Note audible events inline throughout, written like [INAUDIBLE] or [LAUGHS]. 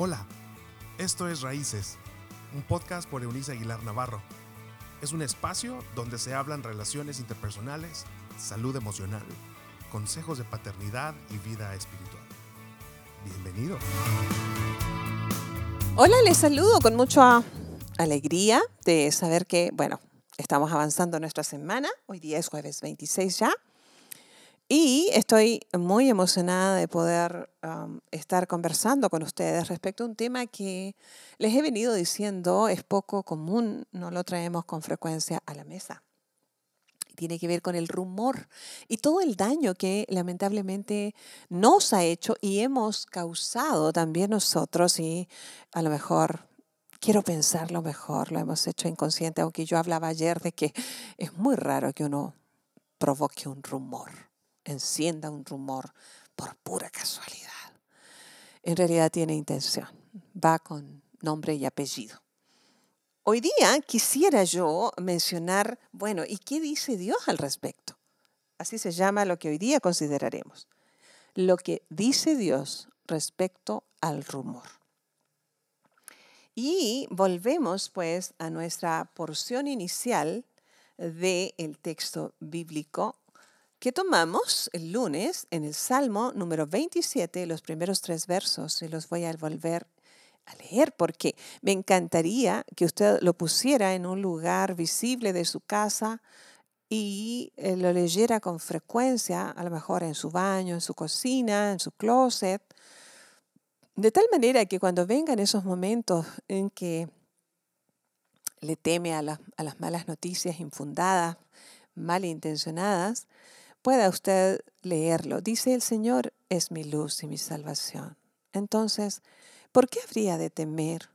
Hola, esto es Raíces, un podcast por Eunice Aguilar Navarro. Es un espacio donde se hablan relaciones interpersonales, salud emocional, consejos de paternidad y vida espiritual. Bienvenido. Hola, les saludo con mucha alegría de saber que, bueno, estamos avanzando nuestra semana. Hoy día es jueves 26 ya. Y estoy muy emocionada de poder um, estar conversando con ustedes respecto a un tema que les he venido diciendo es poco común, no lo traemos con frecuencia a la mesa. Tiene que ver con el rumor y todo el daño que lamentablemente nos ha hecho y hemos causado también nosotros y a lo mejor quiero pensarlo mejor, lo hemos hecho inconsciente, aunque yo hablaba ayer de que es muy raro que uno provoque un rumor encienda un rumor por pura casualidad. En realidad tiene intención, va con nombre y apellido. Hoy día quisiera yo mencionar, bueno, ¿y qué dice Dios al respecto? Así se llama lo que hoy día consideraremos. Lo que dice Dios respecto al rumor. Y volvemos pues a nuestra porción inicial del texto bíblico que tomamos el lunes en el Salmo número 27, los primeros tres versos, y los voy a volver a leer porque me encantaría que usted lo pusiera en un lugar visible de su casa y eh, lo leyera con frecuencia, a lo mejor en su baño, en su cocina, en su closet, de tal manera que cuando vengan esos momentos en que le teme a, a las malas noticias infundadas, malintencionadas, pueda usted leerlo. Dice el Señor es mi luz y mi salvación. Entonces, ¿por qué habría de temer?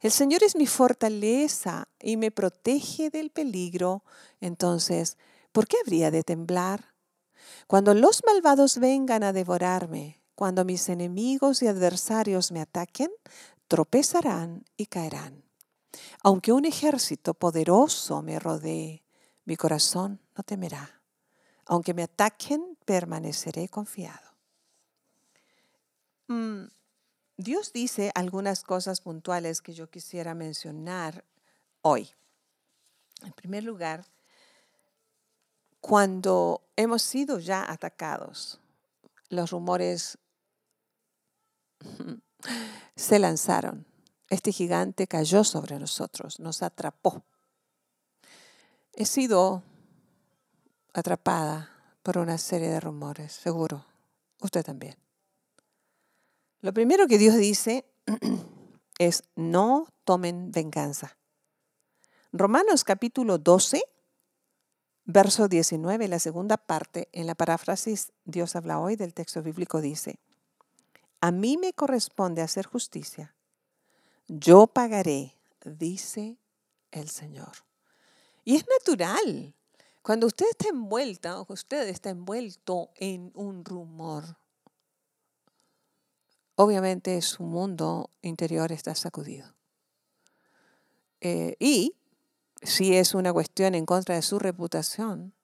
El Señor es mi fortaleza y me protege del peligro. Entonces, ¿por qué habría de temblar? Cuando los malvados vengan a devorarme, cuando mis enemigos y adversarios me ataquen, tropezarán y caerán. Aunque un ejército poderoso me rodee, mi corazón no temerá. Aunque me ataquen, permaneceré confiado. Mm, Dios dice algunas cosas puntuales que yo quisiera mencionar hoy. En primer lugar, cuando hemos sido ya atacados, los rumores [LAUGHS] se lanzaron. Este gigante cayó sobre nosotros, nos atrapó. He sido atrapada por una serie de rumores, seguro. Usted también. Lo primero que Dios dice [CLEARS THROAT] es no tomen venganza. Romanos capítulo 12, verso 19, la segunda parte, en la paráfrasis Dios habla hoy del texto bíblico dice, a mí me corresponde hacer justicia, yo pagaré, dice el Señor. Y es natural cuando usted está envuelta o usted está envuelto en un rumor, obviamente su mundo interior está sacudido. Eh, y si es una cuestión en contra de su reputación,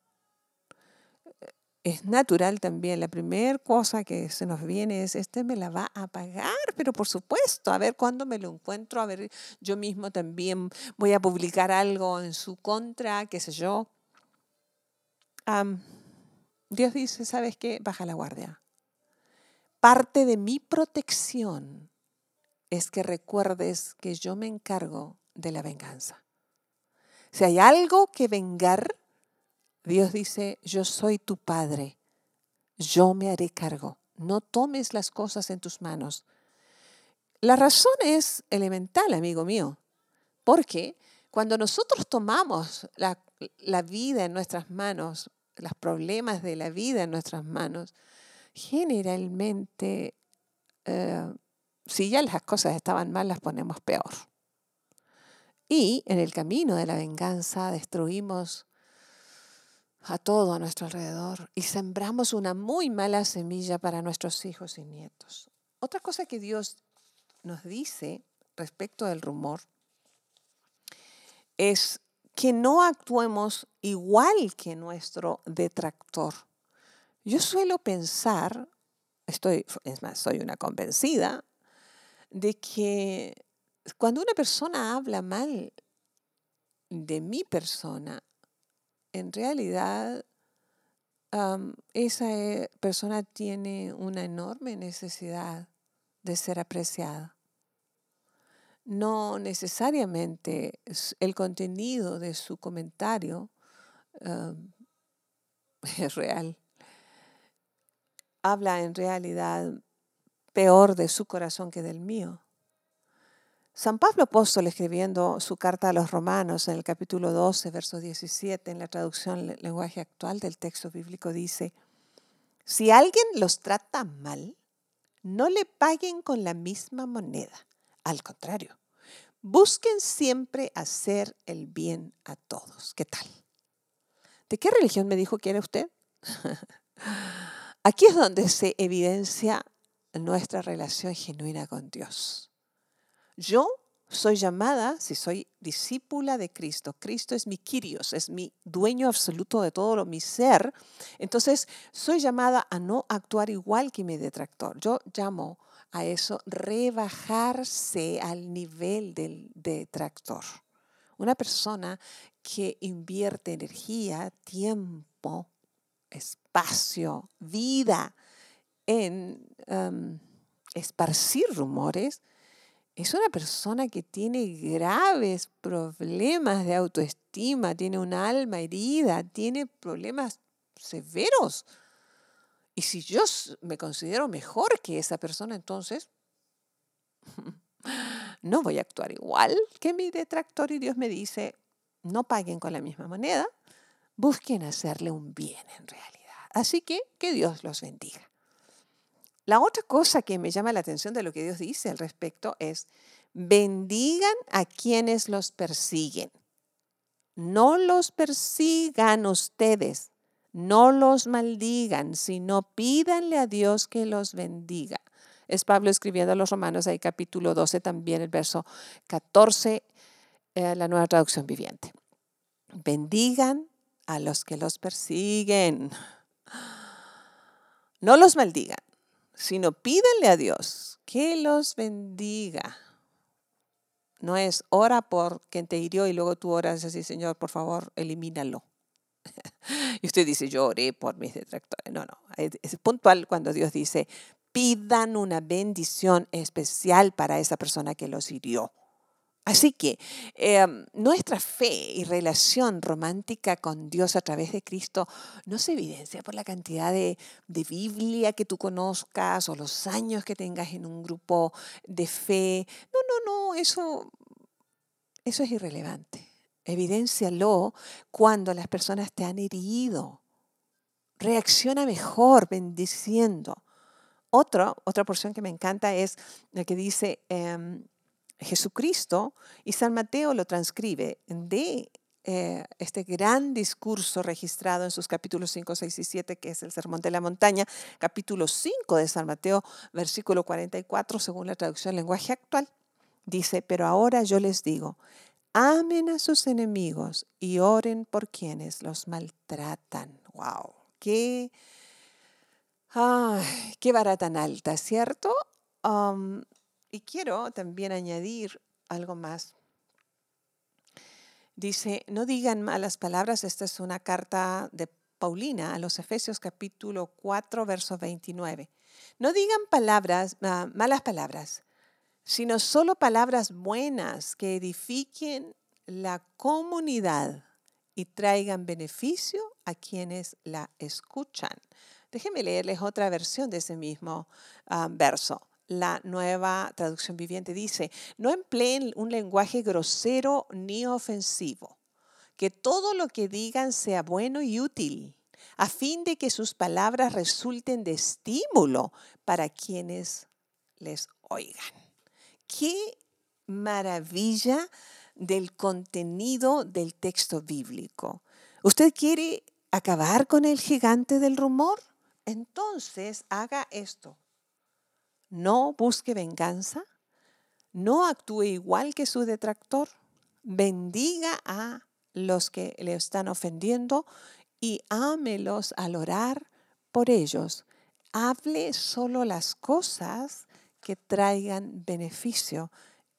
es natural también. La primera cosa que se nos viene es, este me la va a pagar, pero por supuesto, a ver cuándo me lo encuentro, a ver, yo mismo también voy a publicar algo en su contra, qué sé yo. Dios dice, ¿sabes qué? Baja la guardia. Parte de mi protección es que recuerdes que yo me encargo de la venganza. Si hay algo que vengar, Dios dice, yo soy tu padre, yo me haré cargo. No tomes las cosas en tus manos. La razón es elemental, amigo mío, porque cuando nosotros tomamos la, vida en nuestras manos, los problemas de la vida en nuestras manos, generalmente, eh, si ya las cosas estaban mal, las ponemos peor. Y en el camino de la venganza destruimos a todo a nuestro alrededor y sembramos una muy mala semilla para nuestros hijos y nietos. Otra cosa que Dios nos dice respecto del rumor es que no actuemos igual que nuestro detractor. Yo suelo pensar, estoy, es más, soy una convencida, de que cuando una persona habla mal de mi persona, en realidad esa eh, persona tiene una enorme necesidad de ser apreciada. No necesariamente el contenido de su comentario [LAUGHS] es real. Habla en realidad peor de su corazón que del mío. San Pablo Apóstol escribiendo su carta a los romanos en el capítulo 12, verso 17, en la traducción lenguaje actual del texto bíblico dice, si alguien los trata mal, no le paguen con la misma moneda. Al contrario, busquen siempre hacer el bien a todos. ¿Qué tal? ¿De qué religión me dijo que era usted? [LAUGHS] Aquí es donde se evidencia nuestra relación genuina con Dios. Yo soy llamada, si soy discípula de Cristo, Cristo es mi Kyrios, es mi dueño absoluto de todo lo, mi ser, entonces soy llamada a no actuar igual que mi detractor. Yo llamo a eso rebajarse al nivel del detractor. Una persona que invierte energía, tiempo, espacio, vida en em, esparcir rumores, es una persona que tiene graves problemas de autoestima, tiene un alma herida, tiene problemas severos. Y si yo me considero mejor que esa persona, entonces [LAUGHS] no voy a actuar igual que mi detractor y Dios me dice, no paguen con la misma moneda, busquen hacerle un bien en realidad. Así que que Dios los bendiga. La otra cosa que me llama la atención de lo que Dios dice al respecto es, bendigan a quienes los persiguen. No los persigan ustedes, no los maldigan, sino pídanle a Dios que los bendiga. Es Pablo escribiendo a los romanos ahí capítulo 12, también el verso 14, eh, la nueva traducción viviente. Bendigan a los que los persiguen. No los maldigan sino pídenle a Dios que los bendiga. No es ora por quien te hirió y luego tú oras así, Señor, por favor, elimínalo. [LAUGHS] y usted dice, yo por mis detractores. No, no, es puntual cuando Dios dice, pidan una bendición especial para esa persona que los hirió. Así que em, nuestra fe y relación romántica con Dios a través de Cristo no se evidencia por la cantidad de, Biblia que tú conozcas o los años que tengas en un grupo de fe. No, no, no, eso, eso es irrelevante. Evidéncialo cuando las personas te han herido. Reacciona mejor bendiciendo. otra porción que me encanta es la que dice... Em, Jesucristo y San Mateo lo transcribe de eh, este gran discurso registrado en sus capítulos 5, 6 y 7, que es el Sermón de la Montaña, capítulo 5 de San Mateo, versículo 44, según la traducción lenguaje actual, dice, pero ahora yo les digo, amen a sus enemigos y oren por quienes los maltratan. ¡Wow! ¡Qué, qué vara tan alta, ¿cierto? Y quiero también añadir algo más. Dice, no digan malas palabras, esta es una carta de Paulina a los Efesios capítulo 4, verso 29. No digan palabras, ah, malas palabras, sino solo palabras buenas que edifiquen la comunidad y traigan beneficio a quienes la escuchan. Déjenme leerles otra versión de ese mismo ah, verso la nueva traducción viviente dice, no empleen un lenguaje grosero ni ofensivo, que todo lo que digan sea bueno y útil, a fin de que sus palabras resulten de estímulo para quienes les oigan. Qué maravilla del contenido del texto bíblico. ¿Usted quiere acabar con el gigante del rumor? Entonces haga esto no busque venganza, no actúe igual que su detractor, bendiga a los que le están ofendiendo y ámelos al orar por ellos. Hable solo las cosas que traigan beneficio,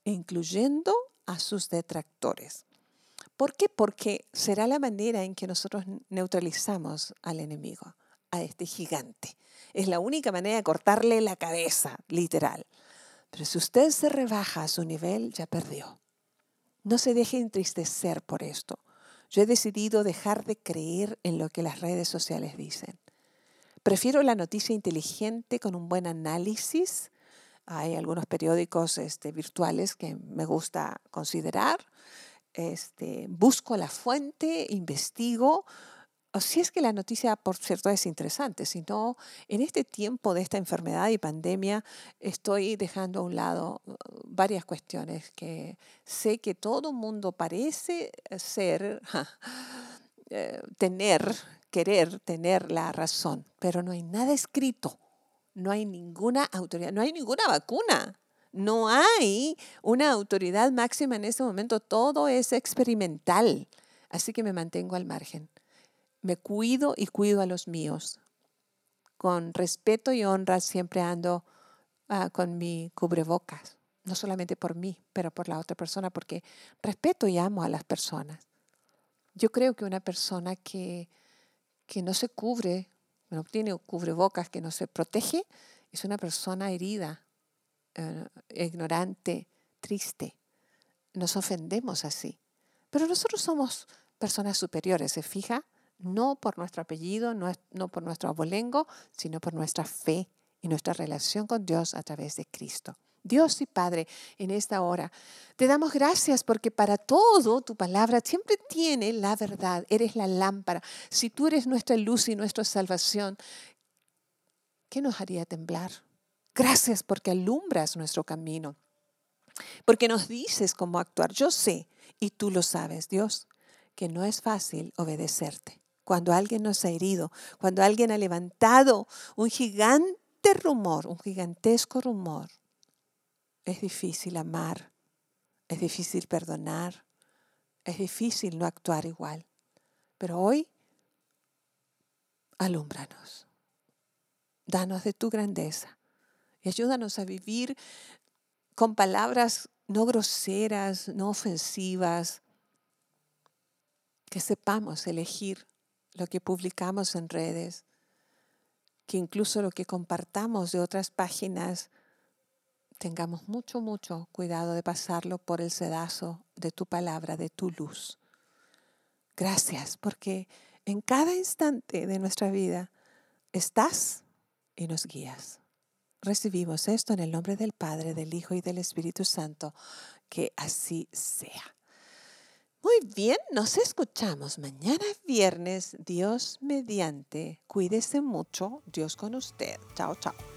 incluyendo a sus detractores. ¿Por qué? Porque será la manera en que nosotros neutralizamos al enemigo, a este gigante. Es la única manera de cortarle la cabeza, literal. Pero si usted se rebaja a su nivel, ya perdió. No se deje entristecer por esto. Yo he decidido dejar de creer en lo que las redes sociales dicen. Prefiero la noticia inteligente con un buen análisis. Hay algunos periódicos este, virtuales que me gusta considerar. Este, busco la fuente, investigo, o si es que la noticia, por cierto, es interesante, sino en este tiempo de esta enfermedad y pandemia estoy dejando a un lado uh, varias cuestiones que sé que todo mundo parece ser, [LAUGHS] eh, tener, querer tener la razón, pero no hay nada escrito, no hay ninguna autoridad, no hay ninguna vacuna. No hay una autoridad máxima en este momento, todo es experimental, así que me mantengo al margen me cuido y cuido a los míos. Con respeto y honra siempre ando ah, con mi cubrebocas, no solamente por mí, pero por la otra persona, porque respeto y amo a las personas. Yo creo que una persona que, que no se cubre, no tiene cubrebocas, que no se protege, es una persona herida, eh, ignorante, triste. Nos ofendemos así. Pero nosotros somos personas superiores, ¿se fija? no por nuestro apellido, no, no por nuestro abolengo, sino por nuestra fe y nuestra relación con Dios a través de Cristo. Dios y Padre, en esta hora, te damos gracias porque para todo tu palabra siempre tiene la verdad. Eres la lámpara. Si tú eres nuestra luz y nuestra salvación, ¿qué nos haría temblar? Gracias porque alumbras nuestro camino. Porque nos dices cómo actuar. Yo sé, y tú lo sabes, Dios, que no es fácil obedecerte cuando alguien nos ha herido, cuando alguien ha levantado un gigante rumor, un gigantesco rumor, es difícil amar, es difícil perdonar, es difícil no actuar igual. Pero hoy, alúmbranos, danos de tu grandeza y ayúdanos a vivir con palabras no groseras, no ofensivas, que sepamos elegir lo que publicamos en redes, que incluso lo que compartamos de otras páginas, tengamos mucho, mucho cuidado de pasarlo por el sedazo de tu palabra, de tu luz. Gracias porque en cada instante de nuestra vida estás y nos guías. Recibimos esto en el nombre del Padre, del Hijo y del Espíritu Santo. Que así sea. Muy bien, nos escuchamos mañana viernes, Dios mediante. Cuídese mucho, Dios con usted. Chao, chao.